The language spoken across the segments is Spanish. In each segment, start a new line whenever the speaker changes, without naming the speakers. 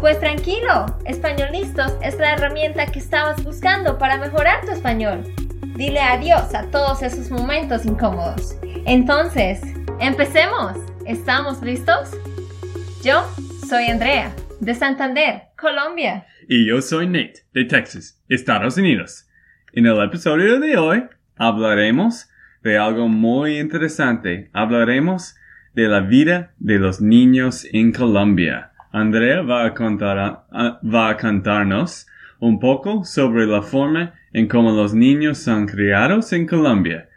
Pues tranquilo, Españolistos es la herramienta que estabas buscando para mejorar tu español. Dile adiós a todos esos momentos incómodos. Entonces, empecemos. ¿Estamos listos? Yo soy Andrea, de Santander, Colombia.
Y yo soy Nate, de Texas, Estados Unidos. En el episodio de hoy hablaremos de algo muy interesante. Hablaremos de la vida de los niños en Colombia. Andrea va a, contar, va a cantarnos un poco sobre la forma en cómo los niños son criados en Colombia.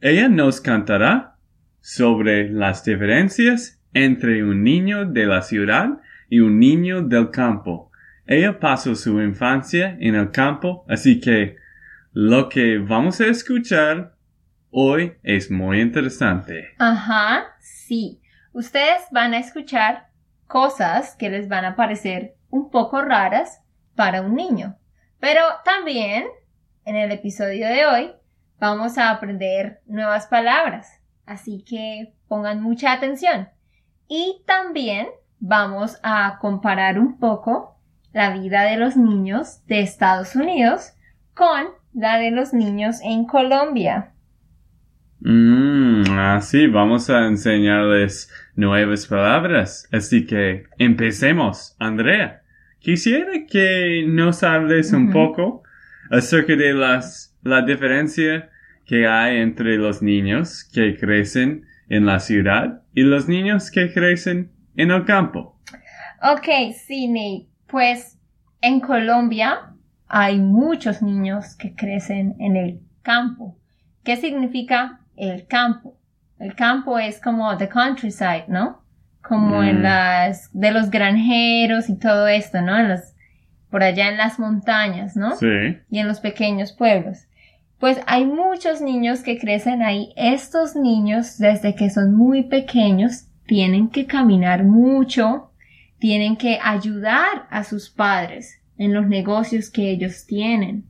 Ella nos cantará sobre las diferencias entre un niño de la ciudad y un niño del campo. Ella pasó su infancia en el campo, así que lo que vamos a escuchar hoy es muy interesante.
Ajá, sí. Ustedes van a escuchar cosas que les van a parecer un poco raras para un niño. Pero también en el episodio de hoy vamos a aprender nuevas palabras, así que pongan mucha atención. Y también vamos a comparar un poco la vida de los niños de Estados Unidos con la de los niños en Colombia.
Mmm, así vamos a enseñarles nuevas palabras. Así que empecemos, Andrea. Quisiera que nos hables un poco acerca de las, la diferencia que hay entre los niños que crecen en la ciudad y los niños que crecen en el campo.
Ok, sí, Nate. Pues en Colombia hay muchos niños que crecen en el campo. ¿Qué significa el campo? El campo es como the countryside, ¿no? Como en mm. las, de los granjeros y todo esto, ¿no? En los, por allá en las montañas, ¿no?
Sí.
Y en los pequeños pueblos. Pues hay muchos niños que crecen ahí. Estos niños, desde que son muy pequeños, tienen que caminar mucho, tienen que ayudar a sus padres en los negocios que ellos tienen.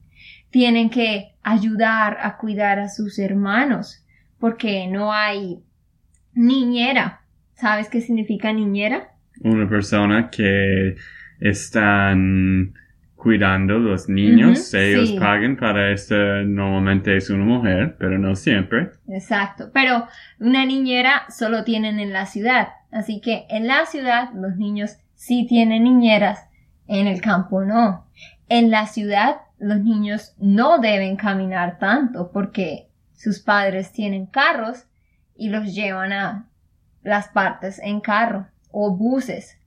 Tienen que ayudar a cuidar a sus hermanos porque no hay niñera. ¿Sabes qué significa niñera?
Una persona que están cuidando los niños. Ellos pagan para esto. Normalmente es una mujer, pero no siempre.
Exacto. Pero una niñera solo tienen en la ciudad. Así que en la ciudad los niños sí tienen niñeras. En el campo no. En la ciudad los niños no deben caminar tanto porque sus padres tienen carros y los llevan a las partes en carro o buses.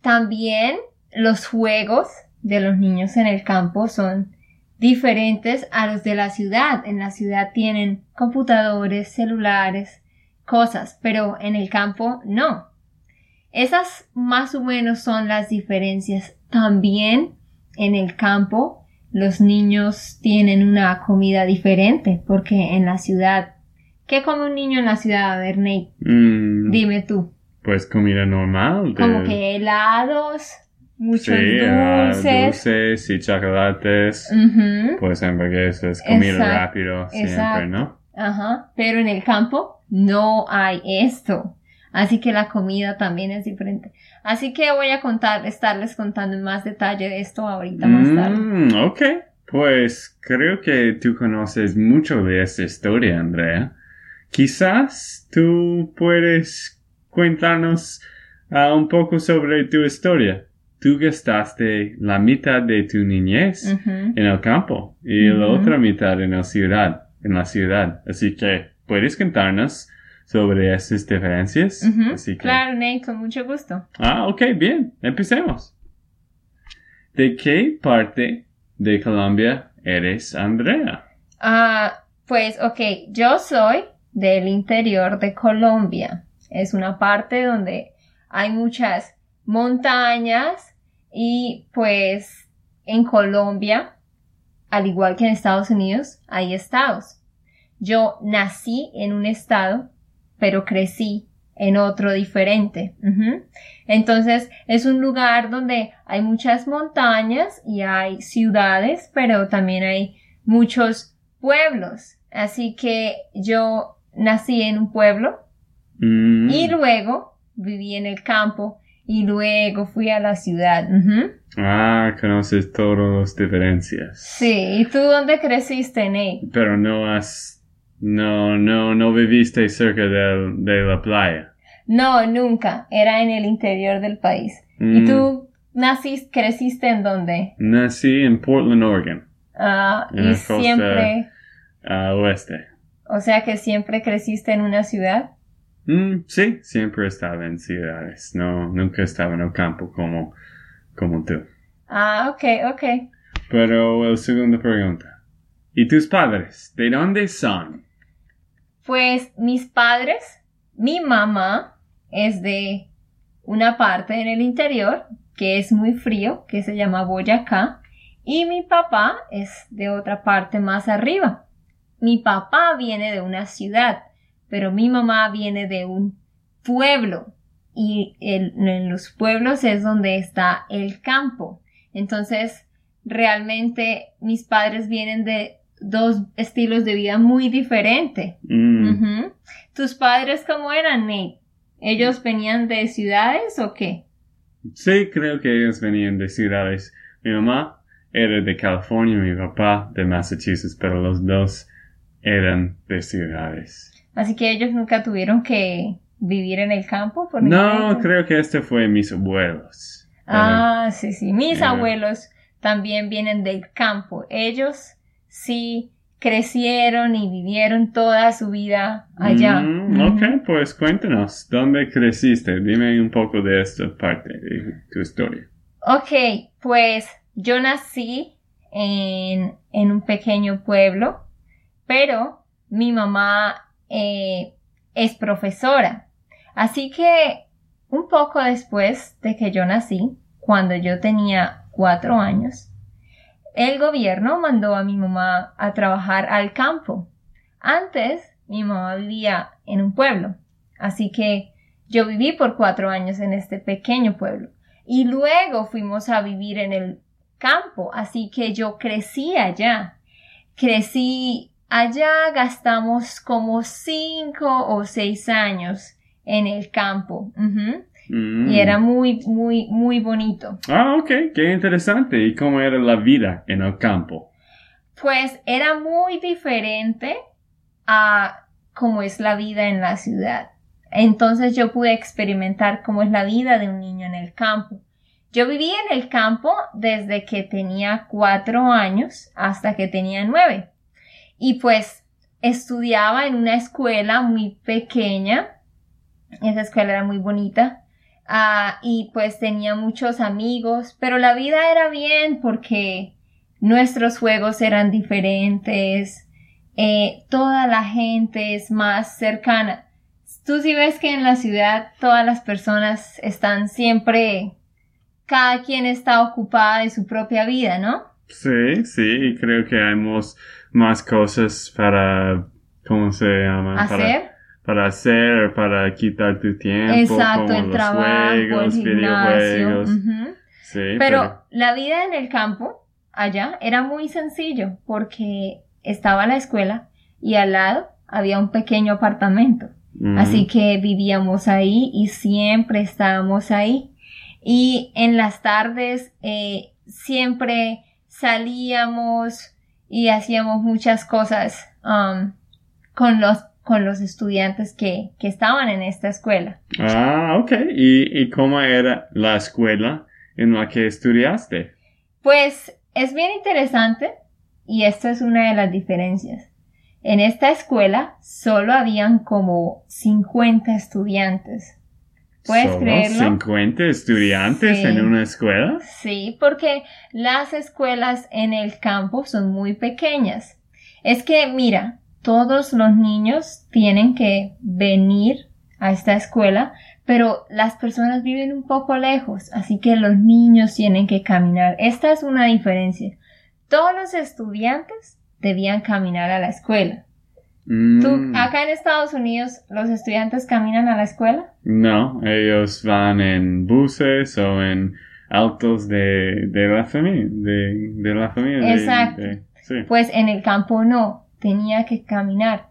También los juegos de los niños en el campo son diferentes a los de la ciudad. En la ciudad tienen computadores, celulares, cosas, pero en el campo no. Esas más o menos son las diferencias. También en el campo los niños tienen una comida diferente, porque en la ciudad, ¿qué come un niño en la ciudad? A ver, Nate, mm. dime tú.
Pues comida normal.
Como que helados, muchos
ah, dulces. y chocolates, pues hamburguesas, comida rápido, siempre, ¿no?
Ajá, pero en el campo no hay esto. Así que la comida también es diferente. Así que voy a contar, estarles contando en más detalle de esto ahorita más tarde.
Mm, ok, pues creo que tú conoces mucho de esta historia, Andrea. Quizás tú puedes contarnos uh, un poco sobre tu historia. Tú gastaste la mitad de tu niñez en el campo y la otra mitad en la ciudad, en la ciudad. Así que puedes contarnos sobre esas diferencias.
Claro, Nate, con mucho gusto.
Ah, ok, bien, empecemos. ¿De qué parte de Colombia eres, Andrea?
Ah, pues, ok, yo soy del interior de Colombia. Es una parte donde hay muchas montañas y pues en Colombia al igual que en Estados Unidos, hay estados. Yo nací en un estado, pero crecí en otro diferente. Entonces es un lugar donde hay muchas montañas y hay ciudades, pero también hay muchos pueblos. Así que yo nací en un pueblo
Mm.
y luego viví en el campo y luego fui a la ciudad.
Ah, conoces todas las diferencias.
Sí, ¿y tú dónde creciste, Nate?
Pero no has... No, no, no viviste cerca de, de la playa.
No, nunca. Era en el interior del país. ¿Y
Mm.
tú naciste, creciste en dónde?
Nací en Portland, Oregon,
Ah,
En
y
la costa.
siempre,
al oeste.
o sea que siempre creciste en una ciudad.
Mm, sí, siempre estaba en ciudades. No, nunca estaba en el campo como, como tú.
Ah, ok, ok.
Pero la segunda pregunta. ¿Y tus padres? ¿De dónde son?
Pues mis padres, mi mamá es de una parte en el interior que es muy frío, que se llama Boyacá, y mi papá es de otra parte más arriba. Mi papá viene de una ciudad, pero mi mamá viene de un pueblo, y en los pueblos es donde está el campo. Entonces, realmente mis padres vienen de dos estilos de vida muy diferentes.
Mm.
¿Tus padres cómo eran, Nate? ¿Ellos venían de ciudades o qué?
Sí, creo que ellos venían de ciudades. Mi mamá era de California, mi papá de Massachusetts, pero los dos eran de ciudades.
Así que ellos nunca tuvieron que vivir en el campo por
No, creo que este fue mis abuelos.
Ah, sí, sí. Mis abuelos también vienen del campo. Ellos sí crecieron y vivieron toda su vida allá.
Mm, ok, pues cuéntanos, ¿dónde creciste? Dime un poco de esta parte de tu historia.
Ok, pues yo nací en, en un pequeño pueblo, pero mi mamá eh, es profesora. Así que un poco después de que yo nací, cuando yo tenía cuatro años, el gobierno mandó a mi mamá a trabajar al campo. Antes, mi mamá vivía en un pueblo, así que yo viví por cuatro años en este pequeño pueblo. Y luego fuimos a vivir en el campo, así que yo crecí allá. Crecí allá, gastamos como cinco o seis años en el campo.
Mm.
Y era muy, muy, muy bonito.
Ah, ok, qué interesante. ¿Y cómo era la vida en el campo?
Pues era muy diferente a cómo es la vida en la ciudad. Entonces yo pude experimentar cómo es la vida de un niño en el campo. Yo viví en el campo desde que tenía cuatro años hasta que tenía nueve. Y pues estudiaba en una escuela muy pequeña. Esa escuela era muy bonita. Ah, y pues tenía muchos amigos, pero la vida era bien porque nuestros juegos eran diferentes, eh, toda la gente es más cercana. Tú sí ves que en la ciudad todas las personas están siempre, cada quien está ocupada de su propia vida, ¿no?
Sí, sí, y creo que hay más cosas para, ¿cómo se llama?
Hacer.
para hacer, para quitar tu tiempo.
Exacto,
como
el
los
trabajo, el
juegos,
gimnasio.
videojuegos. Sí,
Pero la vida en el campo, allá, era muy sencillo porque estaba la escuela y al lado había un pequeño apartamento. Así que vivíamos ahí y siempre estábamos ahí. Y en las tardes eh, siempre salíamos y hacíamos muchas cosas um, con los con los estudiantes que, que estaban en esta escuela.
Ah, ok. ¿Y, ¿Y cómo era la escuela en la que estudiaste?
Pues es bien interesante y esto es una de las diferencias. En esta escuela solo habían como 50 estudiantes. ¿Puedes
¿Solo
creerlo?
50 estudiantes
Sí.
en una escuela?
Sí, porque las escuelas en el campo son muy pequeñas. Es que, mira, todos los niños tienen que venir a esta escuela, pero las personas viven un poco lejos, así que los niños tienen que caminar. Esta es una diferencia. todos los estudiantes debían caminar a la escuela.
Mm,
¿Tú, acá en Estados Unidos, los estudiantes caminan a la escuela?
No, ellos van en buses o en autos de, de la familia. De, de la familia.
Exacto.
de- sí.
Pues en el campo no, tenía que caminar.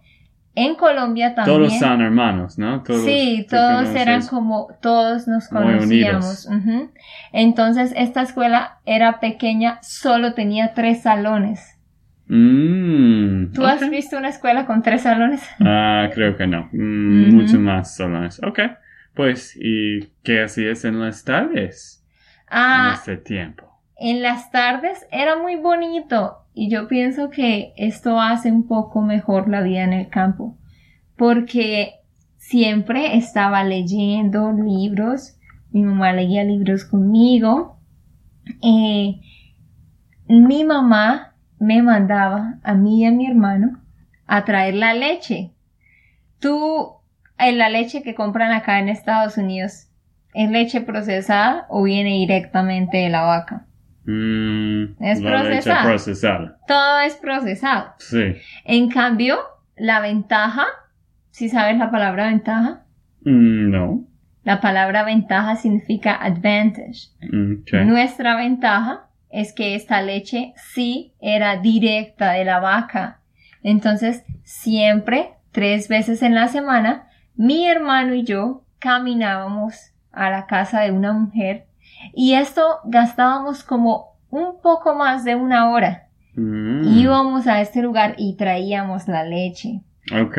En Colombia también.
Todos son hermanos, ¿no? Todos,
sí, todos eran como, todos nos conocíamos. Entonces, esta escuela era pequeña, solo tenía tres salones.
Mm,
¿Tú has visto una escuela con tres salones?
Ah, creo que no. Mm. Mucho más solo eso. Ok. Pues, ¿y qué hacías en las tardes? En
Ah,
este tiempo.
en las tardes era muy bonito y yo pienso que esto hace un poco mejor la vida en el campo porque siempre estaba leyendo libros, mi mamá leía libros conmigo, eh, mi mamá me mandaba a mí y a mi hermano a traer la leche. Tú, en la leche que compran acá en Estados Unidos, ¿es leche procesada o viene directamente de la vaca?
Mm,
Es procesada. Todo es procesado.
Sí.
En cambio, la ventaja, si sabes la palabra ventaja,
Mm, no.
la palabra ventaja significa advantage.
Mm.
Nuestra ventaja es que esta leche sí era directa de la vaca. Entonces, siempre, tres veces en la semana, mi hermano y yo caminábamos a la casa de una mujer y esto gastábamos como un poco más de una hora.
Mm,
Íbamos a este lugar y traíamos la leche.
Ok.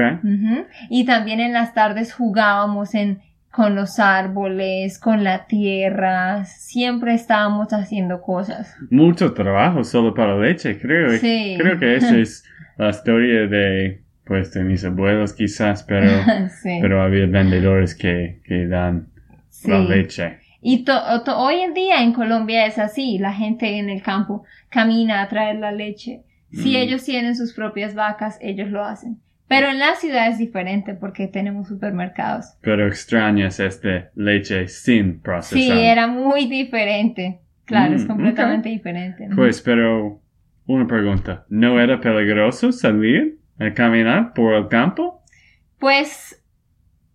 Y también en las tardes jugábamos en, con los árboles, con la tierra, siempre estábamos haciendo cosas.
Mucho trabajo solo para leche, creo.
Sí.
Creo que esa es la historia de, pues, de mis abuelos quizás, pero,
sí.
pero había vendedores que, que dan
sí.
la leche.
Y to- to- hoy en día en Colombia es así, la gente en el campo camina a traer la leche. Si
Mm.
ellos tienen sus propias vacas, ellos lo hacen. Pero en la ciudad es diferente porque tenemos supermercados.
Pero extrañas este leche sin procesar.
Sí, era muy diferente. Claro, es
Mm,
completamente diferente. ¿no?
Pues, pero una pregunta. ¿No era peligroso salir a caminar por el campo?
Pues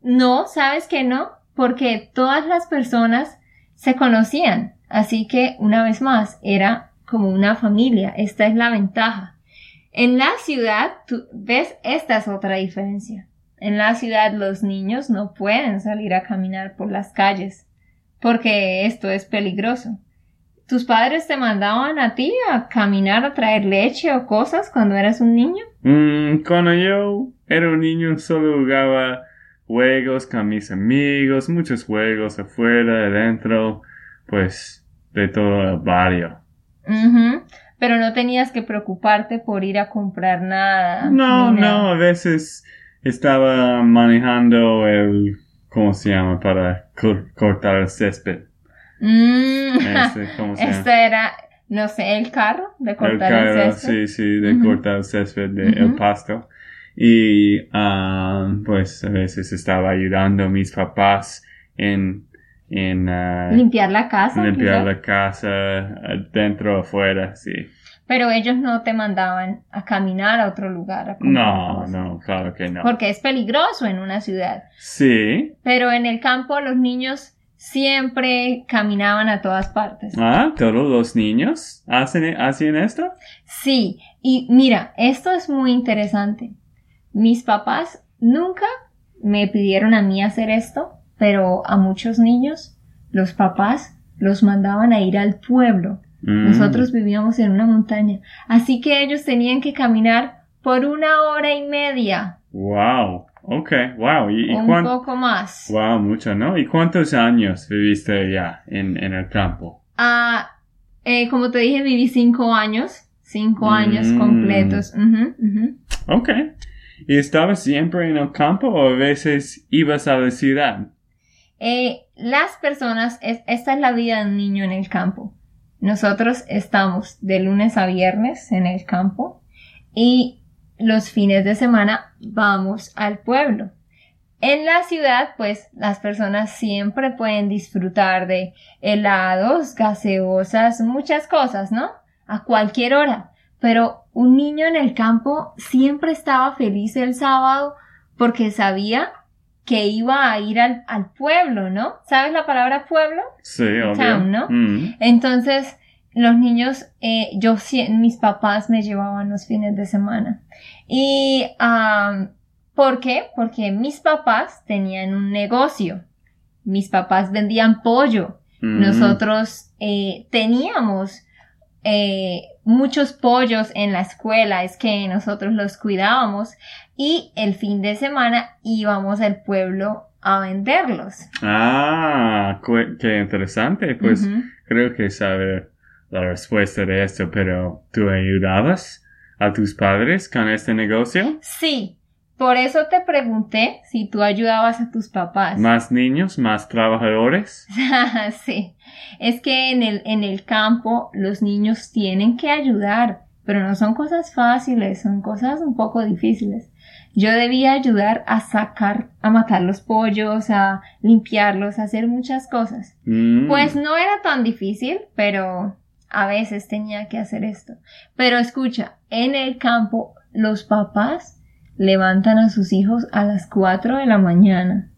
no, sabes que no, porque todas las personas se conocían, así que una vez más era como una familia, esta es la ventaja. En la ciudad, tú ves, esta es otra diferencia. En la ciudad los niños no pueden salir a caminar por las calles, porque esto es peligroso. ¿Tus padres te mandaban a ti a caminar a traer leche o cosas cuando eras un niño?
Mm, cuando yo era un niño solo jugaba juegos con mis amigos, muchos juegos afuera, adentro, pues de todo el barrio.
Ujú, Pero no tenías que preocuparte por ir a comprar nada.
No,
nada.
no, a veces estaba manejando el, ¿cómo se llama? Para cor- cortar el césped.
Mm,
Este, ¿cómo se llama?
este era, no sé, el carro de
El
cortar el,
carro,
césped.
sí, sí, de cortar el césped de el pasto. Y ah, pues a veces estaba ayudando a mis papás en, en ah,
Limpiar la casa.
limpiar la casa, adentro, afuera, sí.
Pero ellos no te mandaban a caminar a otro lugar. a
No, no, claro que no.
Porque es peligroso en una ciudad.
Sí.
Pero en el campo los niños siempre caminaban a todas partes.
Ah, todos los niños hacen, hacen esto.
Sí, y mira, esto es muy interesante. Mis papás nunca me pidieron a mí hacer esto, pero a muchos niños, los papás los mandaban a ir al pueblo.
Mm.
Nosotros vivíamos en una montaña, así que ellos tenían que caminar por una hora y media,
Wow. Okay. Wow. ¿Y,
un
cuán-
poco más.
Wow, mucho, ¿no? ¿Y cuántos años viviste allá en, en el campo?
Ah, eh, como te dije, viví cinco años, cinco años
Mm.
completos. Ujú.
Ok. ¿Y estabas siempre en el campo o a veces ibas a la ciudad?
Eh, las personas, es- esta es la vida de un niño en el campo. Nosotros estamos de lunes a viernes en el campo y los fines de semana vamos al pueblo. En la ciudad, pues las personas siempre pueden disfrutar de helados, gaseosas, muchas cosas, ¿no? a cualquier hora. Pero un niño en el campo siempre estaba feliz el sábado porque sabía que iba a ir al, al pueblo, ¿no? ¿Sabes la palabra pueblo?
Sí, obvio.
Town, ¿no?
Mm.
Entonces, los niños, eh, yo, mis papás me llevaban los fines de semana. Y, ¿por qué? Porque mis papás tenían un negocio. Mis papás vendían pollo.
Mm.
Nosotros eh, teníamos eh, muchos pollos en la escuela, es que nosotros los cuidábamos y el fin de semana íbamos al pueblo a venderlos.
Ah, qué interesante. Pues creo que sabe la respuesta de esto, pero ¿tú ayudabas a tus padres con este negocio?
Sí, por eso te pregunté si tú ayudabas a tus papás.
¿Más niños, más trabajadores?
sí, es que en el, en el campo los niños tienen que ayudar, pero no son cosas fáciles, son cosas un poco difíciles. Yo debía ayudar a sacar, a matar los pollos, a limpiarlos, a hacer muchas cosas.
Mm.
Pues no era tan difícil, pero a veces tenía que hacer esto. Pero escucha, en el campo los papás levantan a sus hijos a las 4 de la mañana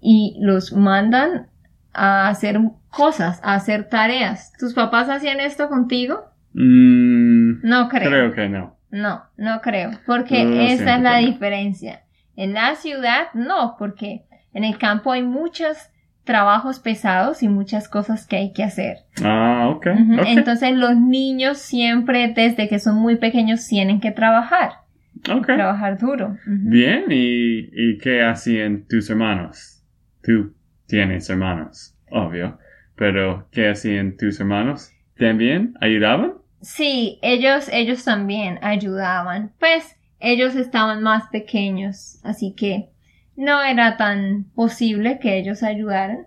y los mandan a hacer cosas, a hacer tareas. ¿Tus papás hacían esto contigo?
Mm,
No creo.
creo que no.
No, no creo, porque esa es la diferencia. En la ciudad, no, porque en el campo hay muchos trabajos pesados y muchas cosas que hay que hacer.
Ah, ok.
Ujú,
ok.
Entonces los niños siempre, desde que son muy pequeños, tienen que trabajar, Trabajar duro.
Bien, ¿y, ¿y qué hacían tus hermanos? Tú tienes hermanos, obvio, pero ¿qué hacían tus hermanos? ¿También ayudaban?
Sí, ellos, ellos también ayudaban. Pues ellos estaban más pequeños, así que no era tan posible que ellos ayudaran.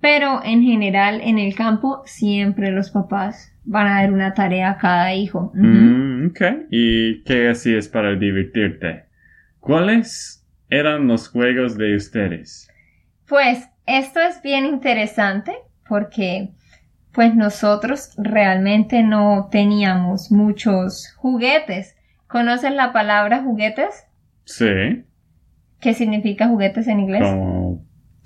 Pero en general, en el campo, siempre los papás van a dar una tarea a cada hijo.
Mm, ok. ¿Y qué hacías para divertirte? ¿Cuáles eran los juegos de ustedes?
Pues esto es bien interesante porque pues nosotros realmente no teníamos muchos juguetes. ¿Conocen la palabra juguetes?
Sí,
¿Qué significa juguetes en inglés?
como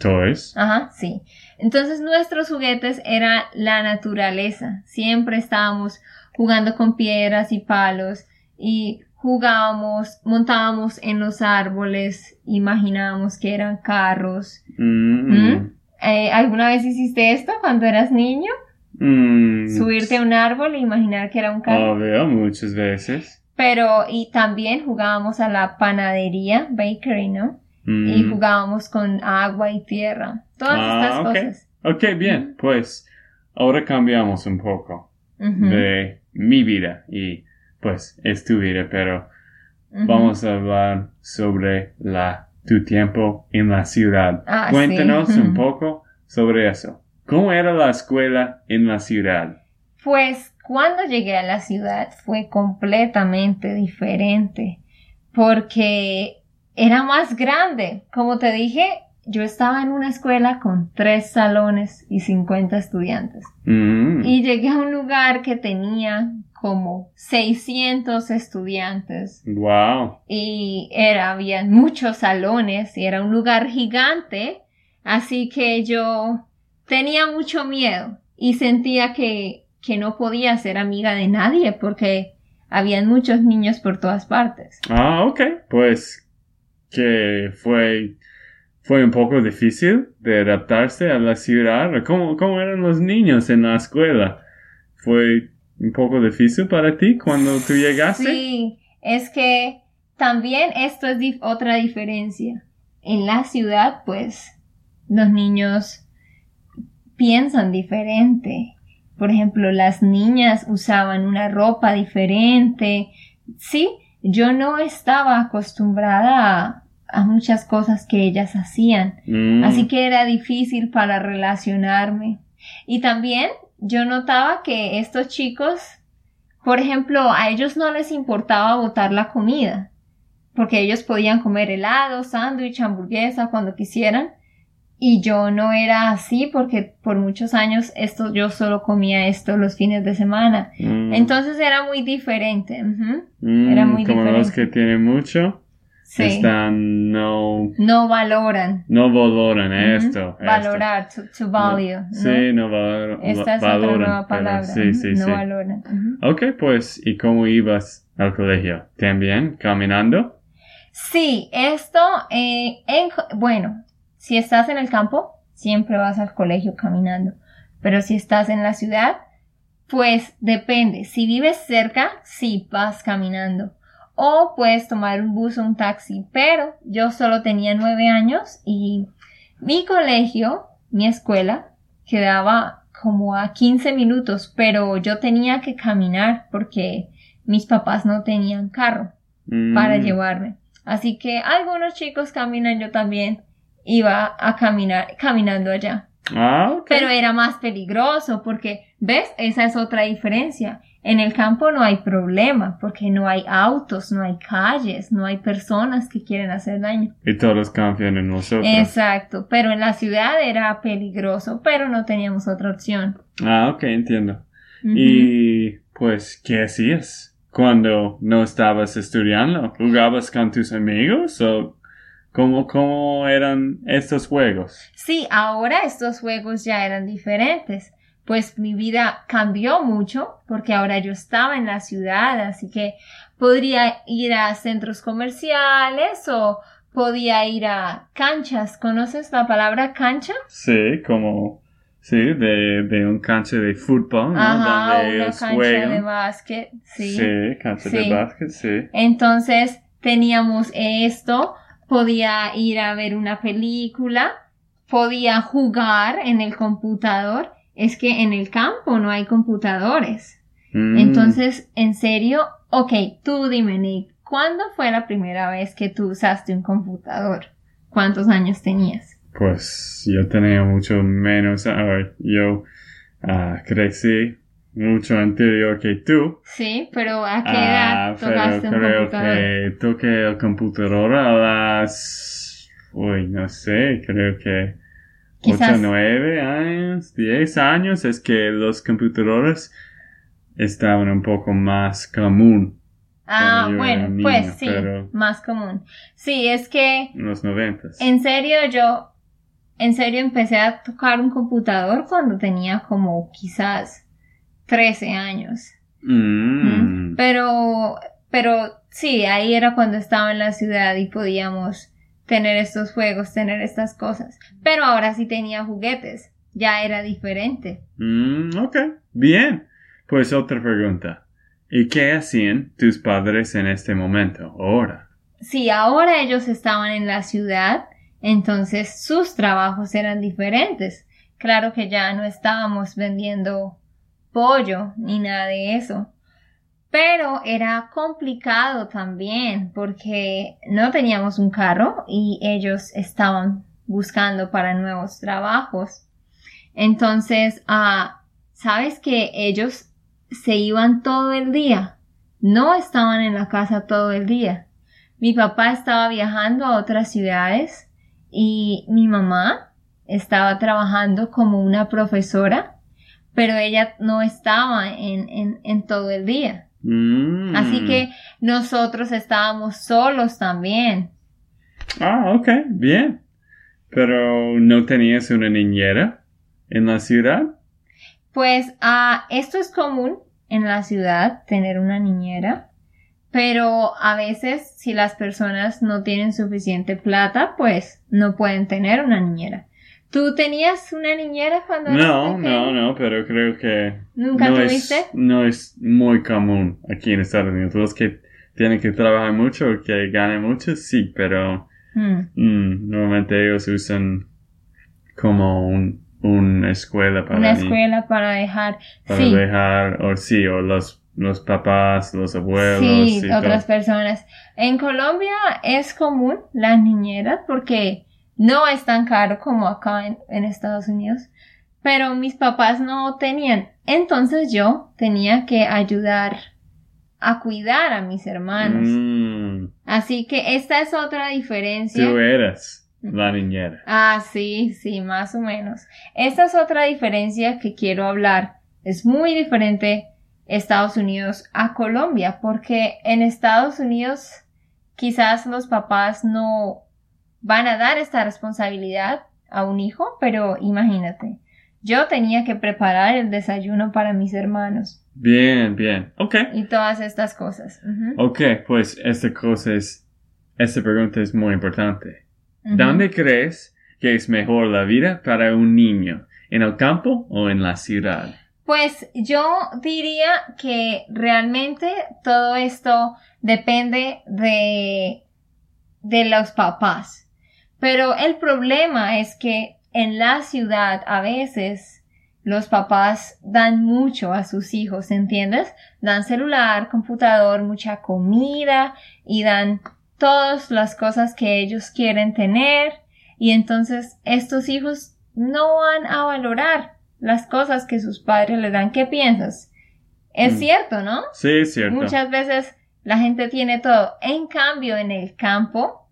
toys.
Ajá, sí. Entonces nuestros juguetes era la naturaleza. Siempre estábamos jugando con piedras y palos y jugábamos, montábamos en los árboles, imaginábamos que eran carros.
Mm,
¿Mm? Eh, ¿Alguna vez hiciste esto cuando eras niño?
mm,
Subirte a un árbol e imaginar que era un carro.
Obvio, muchas veces.
Pero, y también jugábamos a la panadería, bakery, ¿no?
Mm.
Y jugábamos con agua y tierra. Todas
Ah,
estas
ok.
cosas.
Ok, bien, pues ahora cambiamos un poco de mi vida y pues es tu vida, pero vamos a hablar sobre la tu tiempo en la ciudad.
Ah,
Cuéntanos
sí.
un poco sobre eso. ¿Cómo era la escuela en la ciudad?
Pues cuando llegué a la ciudad fue completamente diferente porque era más grande. Como te dije, yo estaba en una escuela con tres salones y 50 estudiantes.
Mm,
Y llegué a un lugar que tenía como 600 estudiantes
Wow.
y era, había muchos salones y era un lugar gigante, así que yo tenía mucho miedo y sentía que, que no podía ser amiga de nadie porque habían muchos niños por todas partes.
Ah, ok. Pues que fue fue un poco difícil de adaptarse a la ciudad. ¿Cómo, cómo eran los niños en la escuela? ¿Fue un poco difícil para ti cuando tú llegaste?
Sí, es que también esto es otra diferencia. En la ciudad, pues, los niños piensan diferente. Por ejemplo, las niñas usaban una ropa diferente. Sí, yo no estaba acostumbrada a, muchas cosas que ellas hacían.
Mm,
Así que era difícil para relacionarme. Y también yo notaba que estos chicos, por ejemplo, a ellos no les importaba botar la comida, porque ellos podían comer helado, sándwich, hamburguesa cuando quisieran. y yo no era así porque por muchos años esto yo solo comía esto los fines de semana.
Mm,
Entonces era muy diferente.
mm,
era muy
como los que tienen mucho,
Sí.
están no,
No valoran.
no valoran esto. esto.
Valorar, to, to value. ¿no?
Sí, no valor-
Esta es
valoran.
otra nueva
pero
palabra.
Sí,
no
sí.
valoran. ujú.
Ok, pues, ¿y cómo ibas al colegio? ¿También caminando?
Sí, esto, eh, en, bueno, si estás en el campo, siempre vas al colegio caminando. Pero si estás en la ciudad, pues depende. Si vives cerca, sí vas caminando. O puedes tomar un bus o un taxi. Pero yo solo tenía nueve años y mi colegio, mi escuela, quedaba como a 15 minutos, pero yo tenía que caminar porque mis papás no tenían carro
Mm,
para llevarme. Así que algunos chicos caminan, yo también iba a caminar, caminando allá.
Ah, ok.
Pero era más peligroso porque, ¿ves? Esa es otra diferencia. En el campo no hay problema porque no hay autos, no hay calles, no hay personas que quieren hacer daño.
Y todos confían en nosotros.
Exacto, pero en la ciudad era peligroso, pero no teníamos otra opción.
Ah, ok, entiendo. Y pues, ¿qué hacías cuando no estabas estudiando? ¿Jugabas con tus amigos o cómo, cómo eran estos juegos?
Sí, ahora estos juegos ya eran diferentes, pues mi vida cambió mucho porque ahora yo estaba en la ciudad, así que podría ir a centros comerciales o podía ir a canchas. ¿Conoces la palabra cancha?
Sí, como, sí, de, de un cancha de fútbol, ¿no?
Ajá,
Donde
una
ellos
cancha
juegan.
de básquet, sí.
Sí, cancha
Sí.
de básquet, sí.
Entonces teníamos esto, podía ir a ver una película, podía jugar en el computador. Es que en el campo no hay computadores.
Mm,
Entonces, en serio, ok, tú dime, Nick, ¿cuándo fue la primera vez que tú usaste un computador? ¿Cuántos años tenías?
Pues yo tenía mucho menos, a ver, yo ah, crecí mucho anterior que tú.
Sí, pero ¿a qué
Ah,
edad
pero
tocaste un
creo
computador?
que toqué el computador a las, uy, no sé, creo que
Quizás-
8, 9 años, 10 años, es que los computadores estaban un poco más común
Ah, bueno,
niño,
pues sí, más común. Sí, es que
en los 90.
En serio, yo, en serio empecé a tocar un computador cuando tenía como quizás 13 años.
Mm.
Pero, pero sí, ahí era cuando estaba en la ciudad y podíamos tener estos juegos, tener estas cosas. Pero ahora sí tenía juguetes, ya era diferente.
Mm, ok, bien. Pues otra pregunta. ¿Y qué hacían tus padres en este momento, ahora?
Sí, ahora ellos estaban en la ciudad, entonces sus trabajos eran diferentes. Claro que ya no estábamos vendiendo pollo ni nada de eso. Pero era complicado también porque no teníamos un carro y ellos estaban buscando para nuevos trabajos. Entonces, ah, sabes que ellos se iban todo el día. No estaban en la casa todo el día. Mi papá estaba viajando a otras ciudades y mi mamá estaba trabajando como una profesora, pero ella no estaba en, en, en todo el día.
Mm.
Así que nosotros estábamos solos también.
Ah, ok, bien. Pero ¿no tenías una niñera en la ciudad?
Pues ah, esto es común en la ciudad, tener una niñera, pero a veces si las personas no tienen suficiente plata, pues no pueden tener una niñera. ¿Tú tenías una niñera cuando eras
No,
pequeño?
no, no, pero creo que
¿Nunca
no
tuviste?
es, no es muy común aquí en Estados Unidos. Los que tienen que trabajar mucho o que ganan mucho, sí, pero
Hmm.
mm, normalmente ellos usan como un, una escuela para,
Una escuela para dejar.
para
sí,
dejar, o sí, o los, los papás, los abuelos.
sí,
y
otras
todo.
personas. En Colombia es común las niñeras porque no es tan caro como acá en, en Estados Unidos. Pero mis papás no tenían. Entonces yo tenía que ayudar a cuidar a mis hermanos.
Mm,
Así que esta es otra diferencia.
tú eras la niñera.
Ah, sí, sí, más o menos. Esta es otra diferencia que quiero hablar. Es muy diferente Estados Unidos a Colombia, porque en Estados Unidos quizás los papás no van a dar esta responsabilidad a un hijo, pero imagínate, yo tenía que preparar el desayuno para mis hermanos.
Bien, bien. Ok.
Y todas estas cosas.
Ok, pues esta cosa es, esta pregunta es muy importante. ¿Dónde crees que es mejor la vida para un niño? ¿En el campo o en la ciudad?
Pues yo diría que realmente todo esto depende de, de los papás. Pero el problema es que en la ciudad a veces los papás dan mucho a sus hijos, ¿entiendes? Dan celular, computador, mucha comida y dan todas las cosas que ellos quieren tener y entonces estos hijos no van a valorar las cosas que sus padres le dan. ¿Qué piensas? Es
Mm.
cierto, ¿no?
Sí, es cierto.
Muchas veces la gente tiene todo. En cambio, en el campo,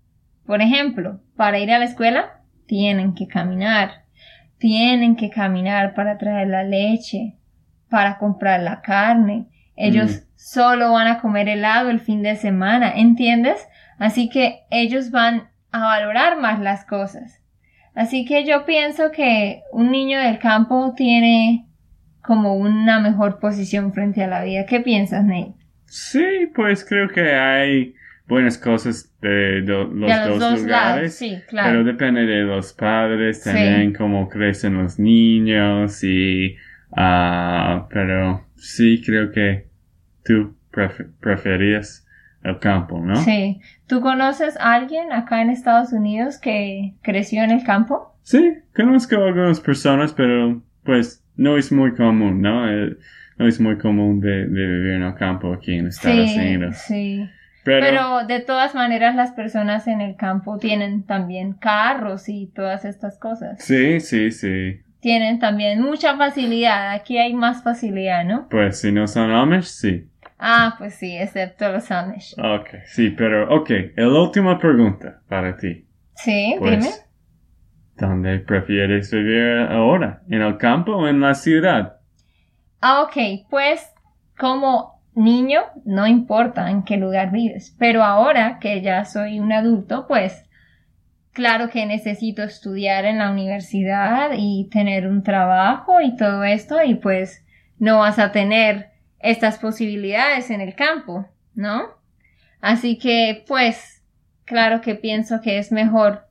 por ejemplo, para ir a la escuela, tienen que caminar. Tienen que caminar para traer la leche, para comprar la carne. Ellos
Mm.
solo van a comer helado el fin de semana, ¿entiendes? Así que ellos van a valorar más las cosas. Así que yo pienso que un niño del campo tiene como una mejor posición frente a la vida. ¿Qué piensas, Nate?
Sí, pues creo que hay buenas cosas de, los,
De
dos,
dos
lugares.
lados, sí,
Pero
claro.
depende de los padres
Sí.
también, cómo crecen los niños y... ah, pero sí creo que tú pref- preferías el campo, ¿no?
Sí. ¿Tú conoces a alguien acá en Estados Unidos que creció en el campo?
Sí, conozco a algunas personas, pero pues no es muy común, ¿no? Eh, no es muy común de, de vivir en el campo aquí en Estados
sí,
Unidos.
sí.
Pero,
Pero de todas maneras las personas en el campo tienen también carros y todas estas cosas.
sí, sí, sí.
Tienen también mucha facilidad. Aquí hay más facilidad, ¿no?
Pues si no son Amish, sí.
Ah, pues sí, excepto los Amish.
Ok, sí, pero ok, la última pregunta para ti.
Sí,
Pues,
dime.
¿Dónde prefieres vivir ahora? ¿En el campo o en la ciudad?
Ah, ok, pues como niño no importa en qué lugar vives, pero ahora que ya soy un adulto, pues claro que necesito estudiar en la universidad y tener un trabajo y todo esto y pues no vas a tener estas posibilidades en el campo, ¿no? Así que pues claro que pienso que es mejor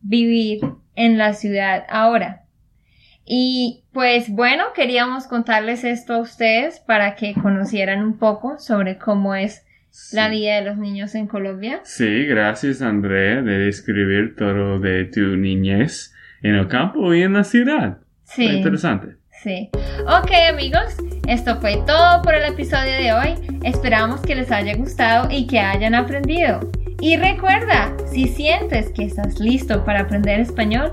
vivir en la ciudad ahora. Y pues bueno, queríamos contarles esto a ustedes para que conocieran un poco sobre cómo es la
Sí.
vida de los niños en Colombia.
Sí, gracias Andrea de describir todo de tu niñez en el campo y en la ciudad. Fue
Sí,
interesante.
sí. Ok amigos, esto fue todo por el episodio de hoy. Esperamos que les haya gustado y que hayan aprendido. Y recuerda, si sientes que estás listo para aprender español,